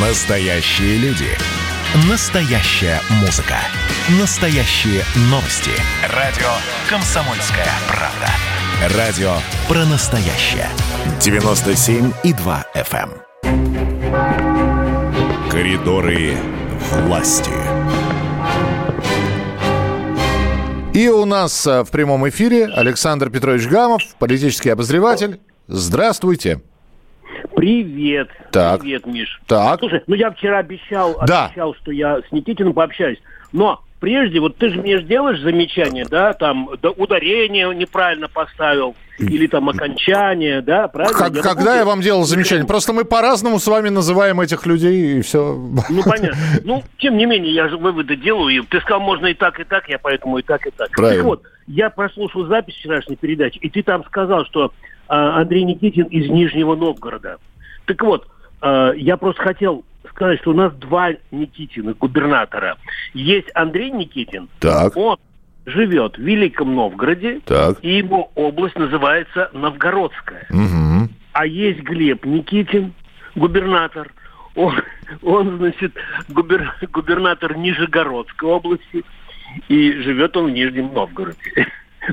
Настоящие люди. Настоящая музыка. Настоящие новости. Радио «Комсомольская правда». Радио про настоящее. 97,2 FM. эм. Коридоры власти. И у нас э, в прямом эфире Александр Петрович Гамов, политический обозреватель. Здравствуйте. Привет. Так. Привет, Миш. Так. Слушай, ну я вчера обещал, Да. обещал, что я с Никитиным пообщаюсь. Но прежде, вот ты же мне же делаешь замечание, да, там да, ударение неправильно поставил, или там окончание, да, правильно? Как- Я когда могу- я вам делал замечание? Просто мы по-разному с вами называем этих людей, и все. Ну, понятно. Ну, тем не менее, я же выводы делаю. И ты сказал, можно и так, и так, я поэтому и так, и так. Правильно. Так вот, я прослушал запись вчерашней передачи, и ты там сказал, что а, Андрей Никитин из Нижнего Новгорода. Так вот, а, я просто хотел сказать, что у нас два Никитина, губернатора. Есть Андрей Никитин, Так, он живет в Великом Новгороде, так. и его область называется Новгородская. Мгм. А есть Глеб Никитин, губернатор. Он, он значит, губер- губернатор Нижегородской области. И живет он в Нижнем Новгороде.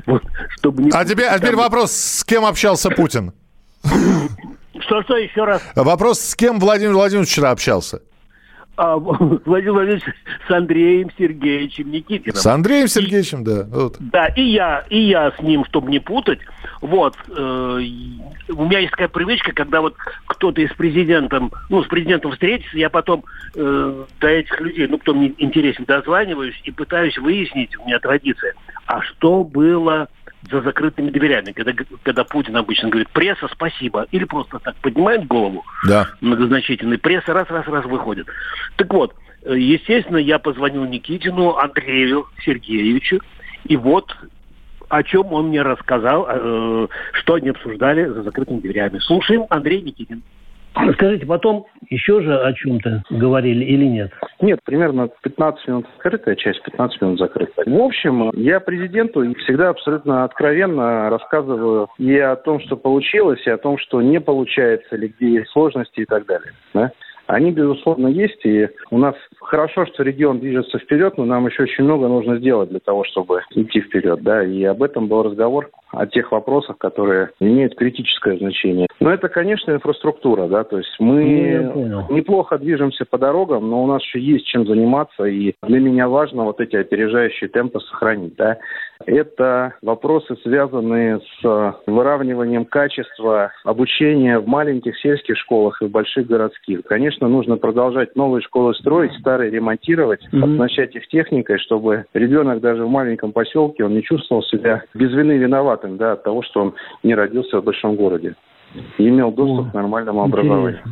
Вот, чтобы не... А теперь, а теперь вопрос, с кем общался Путин? Что, что еще раз? Вопрос, с кем Владимир Владимирович вчера общался? А, Владимир Владимирович с Андреем Сергеевичем Никитиным. С Андреем Сергеевичем, да. Вот. Да, и я, и я с ним, чтобы не путать. Вот, э, у меня есть такая привычка, когда вот кто-то из президентом, ну, с президентом встретится, я потом э, до этих людей, ну, кто мне интересен, дозваниваюсь и пытаюсь выяснить, у меня традиция, а что было за закрытыми дверями, когда, когда Путин обычно говорит, пресса, спасибо, или просто так поднимает голову, Да. многозначительный, пресса раз-раз-раз выходит. Так вот, э, естественно, я позвонил Никитину Андрею Сергеевичу, и вот о чем он мне рассказал, э, что они обсуждали за закрытыми дверями. Слушаем Андрей Никитин. Скажите, потом еще же о чем-то говорили или нет? Нет, примерно 15 минут открытая часть, 15 минут закрытая. В общем, я президенту всегда абсолютно откровенно рассказываю и о том, что получилось, и о том, что не получается, или где есть сложности и так далее. да. Они, безусловно, есть, и у нас хорошо, что регион движется вперед, но нам еще очень много нужно сделать для того, чтобы идти вперед, да, и об этом был разговор, о тех вопросах, которые имеют критическое значение. Но это, конечно, инфраструктура, да, то есть мы Ну, неплохо движемся по дорогам, но у нас еще есть чем заниматься, и для меня важно вот эти опережающие темпы сохранить, да. Это вопросы, связанные с э, выравниванием качества обучения в маленьких сельских школах и в больших городских. Конечно, нужно продолжать новые школы строить, старые ремонтировать, Мгм. оснащать их техникой, чтобы ребенок даже в маленьком поселке, он не чувствовал себя без вины виноватым, да, от того, что он не родился в большом городе и имел доступ О, к нормальному образованию.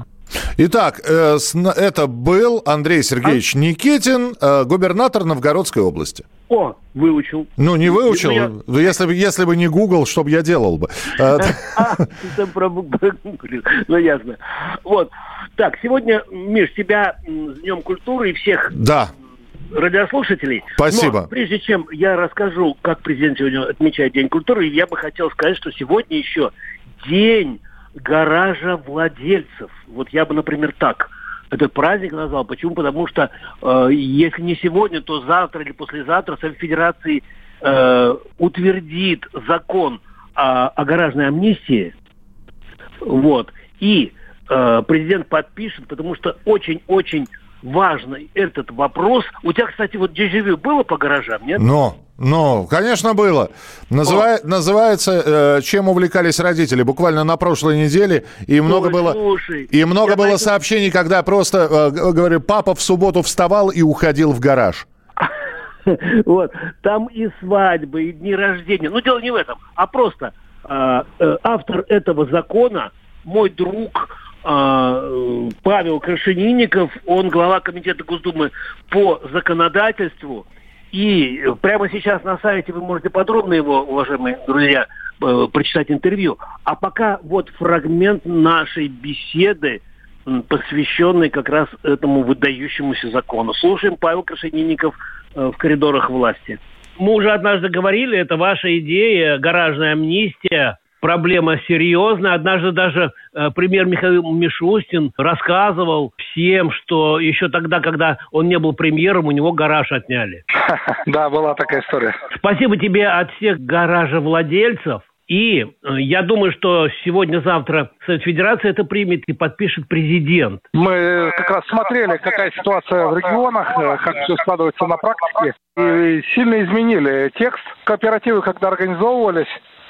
Итак, э, это был Андрей Сергеевич Никитин, э, губернатор Новгородской области. О, выучил. Ну, не выучил. Ну, я- Если, бы, если бы не Google, что бы я делал бы? Э, А, там прогуглил. Ну, ясно. Вот. Так, сегодня, Миш, тебя с Днем культуры и всех Да, радиослушателей. Спасибо. Но прежде чем я расскажу, как президент сегодня отмечает День культуры, я бы хотел сказать, что сегодня еще день гаража владельцев. Вот я бы, например, так этот праздник назвал. Почему? Потому что э, если не сегодня, то завтра или послезавтра Совет Федерации э, утвердит закон о, о гаражной амнистии. Вот. И э, президент подпишет, потому что очень-очень важный этот вопрос. У тебя, кстати, вот дежавю было по гаражам, нет? но, но, конечно, было. Называ- Называется э, «Чем увлекались родители». Буквально на прошлой неделе. И много Ой, было... слушай, И много было поэтому- сообщений, когда просто, э, г- говорю, папа в субботу вставал и уходил в гараж. Вот. Там и свадьбы, и дни рождения. Ну, дело не в этом, а просто а, э, автор этого закона, мой друг э, Павел Крашенинников, он глава комитета Госдумы по законодательству. И прямо сейчас на сайте вы можете подробно его, уважаемые друзья, э, прочитать интервью. А пока вот фрагмент нашей беседы, посвященный как раз этому выдающемуся закону. Слушаем Павел Крашенинников э, в коридорах власти. Мы уже однажды говорили, это ваша идея, гаражная амнистия. Проблема серьезная. Однажды даже э, премьер Михаил Мишустин рассказывал всем, что еще тогда, когда он не был премьером, у него гараж отняли. Да, была такая история. Спасибо тебе от всех гаражевладельцев. И э, я думаю, что сегодня-завтра Совет Федерации это примет и подпишет президент. Мы как раз смотрели, какая ситуация в регионах, э, как все складывается на практике, и сильно изменили текст. Кооперативы, когда организовывались,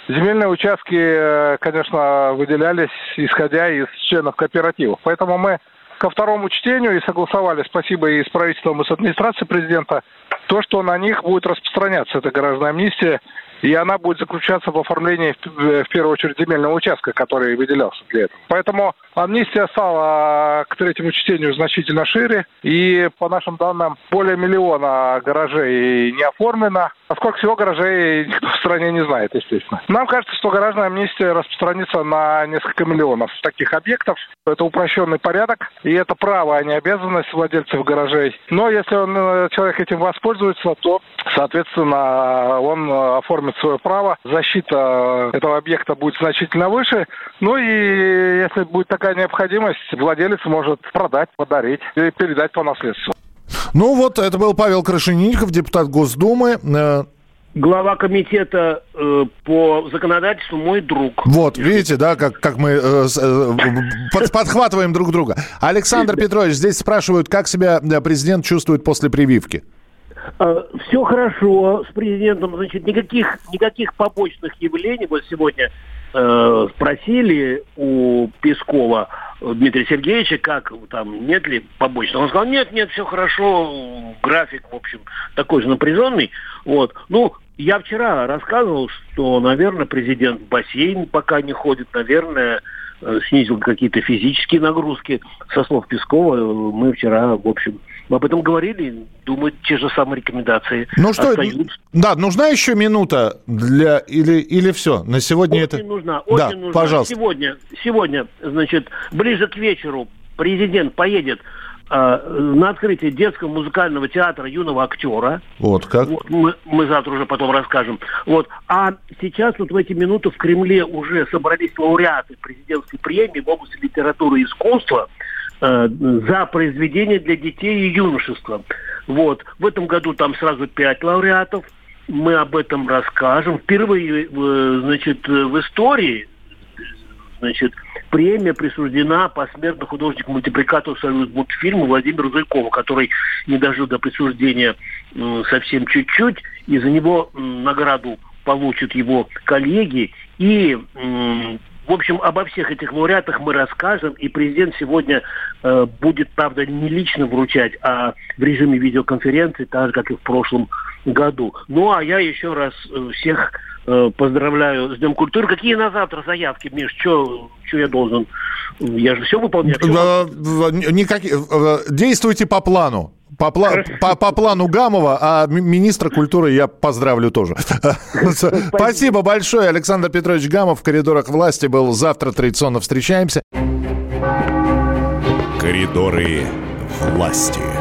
земельные участки, э, конечно, выделялись, исходя из членов кооперативов. Поэтому мы ко второму чтению и согласовали, спасибо и с правительством, и с администрацией президента, то, что на них будет распространяться эта гражданская амнистия и она будет заключаться в оформлении, в первую очередь, земельного участка, который выделялся для этого. Поэтому амнистия стала к третьему чтению значительно шире, и по нашим данным более миллиона гаражей не оформлено. А сколько всего гаражей никто в стране не знает, естественно. Нам кажется, что гаражная амнистия распространится на несколько миллионов таких объектов. Это упрощенный порядок, и это право, а не обязанность владельцев гаражей. Но если он, э, человек этим воспользуется, то, соответственно, он оформит свое право. Защита этого объекта будет значительно выше. Ну и если будет такая необходимость, владелец может продать, подарить или передать по наследству. Ну вот, это был Павел Крашенинников, депутат Госдумы. Э, глава комитета э, по законодательству мой друг. Вот, видите, да, как, как мы э, э, под, подхватываем друг друга. Александр Петрович, здесь спрашивают, как себя э, президент чувствует после прививки? А, Все хорошо с президентом, значит, никаких, никаких побочных явлений. Вот сегодня э, спросили у Пескова Дмитрия Сергеевича, как там, нет ли побочного. Он сказал, нет, нет, все хорошо, график, в общем, такой же напряженный. Вот. Ну, я вчера рассказывал, что, наверное, президент в бассейн пока не ходит, наверное, э, снизил какие-то физические нагрузки. Со слов Пескова э, мы вчера, в общем, мы об этом говорили, думаю, те же самые рекомендации Ну что, остаются. да, нужна еще минута для или или все на сегодня очень это нужна, очень да, нужна. пожалуйста. Сегодня, сегодня, значит, ближе к вечеру президент поедет э, на открытие детского музыкального театра юного актера. Вот как. Вот, мы, мы завтра уже потом расскажем. Вот. А сейчас вот в эти минуты в Кремле уже собрались лауреаты президентской премии в области литературы и искусства э, за произведения для детей и юношества. Вот. В этом году там сразу пять лауреатов. Мы об этом расскажем. Впервые, э, значит, в истории значит, премия присуждена посмертно художнику-мультипликатору Союз мультфильма Владимиру Зайкову, который не дожил до присуждения совсем чуть-чуть, и за него награду получат его коллеги. И в общем, обо всех этих лауреатах мы расскажем, и президент сегодня э, будет, правда, не лично вручать, а в режиме видеоконференции, так же, как и в прошлом году. Ну, а я еще раз э, всех э, поздравляю с Днем культуры. Какие на завтра заявки, Миш? Что я должен? Я же все выполняю. Никакие... Действуйте по плану. По, пла- по, по плану Гамова, а министра культуры я поздравлю тоже. Спасибо большое. Александр Петрович Гамов в коридорах власти был. Завтра традиционно встречаемся. Коридоры власти.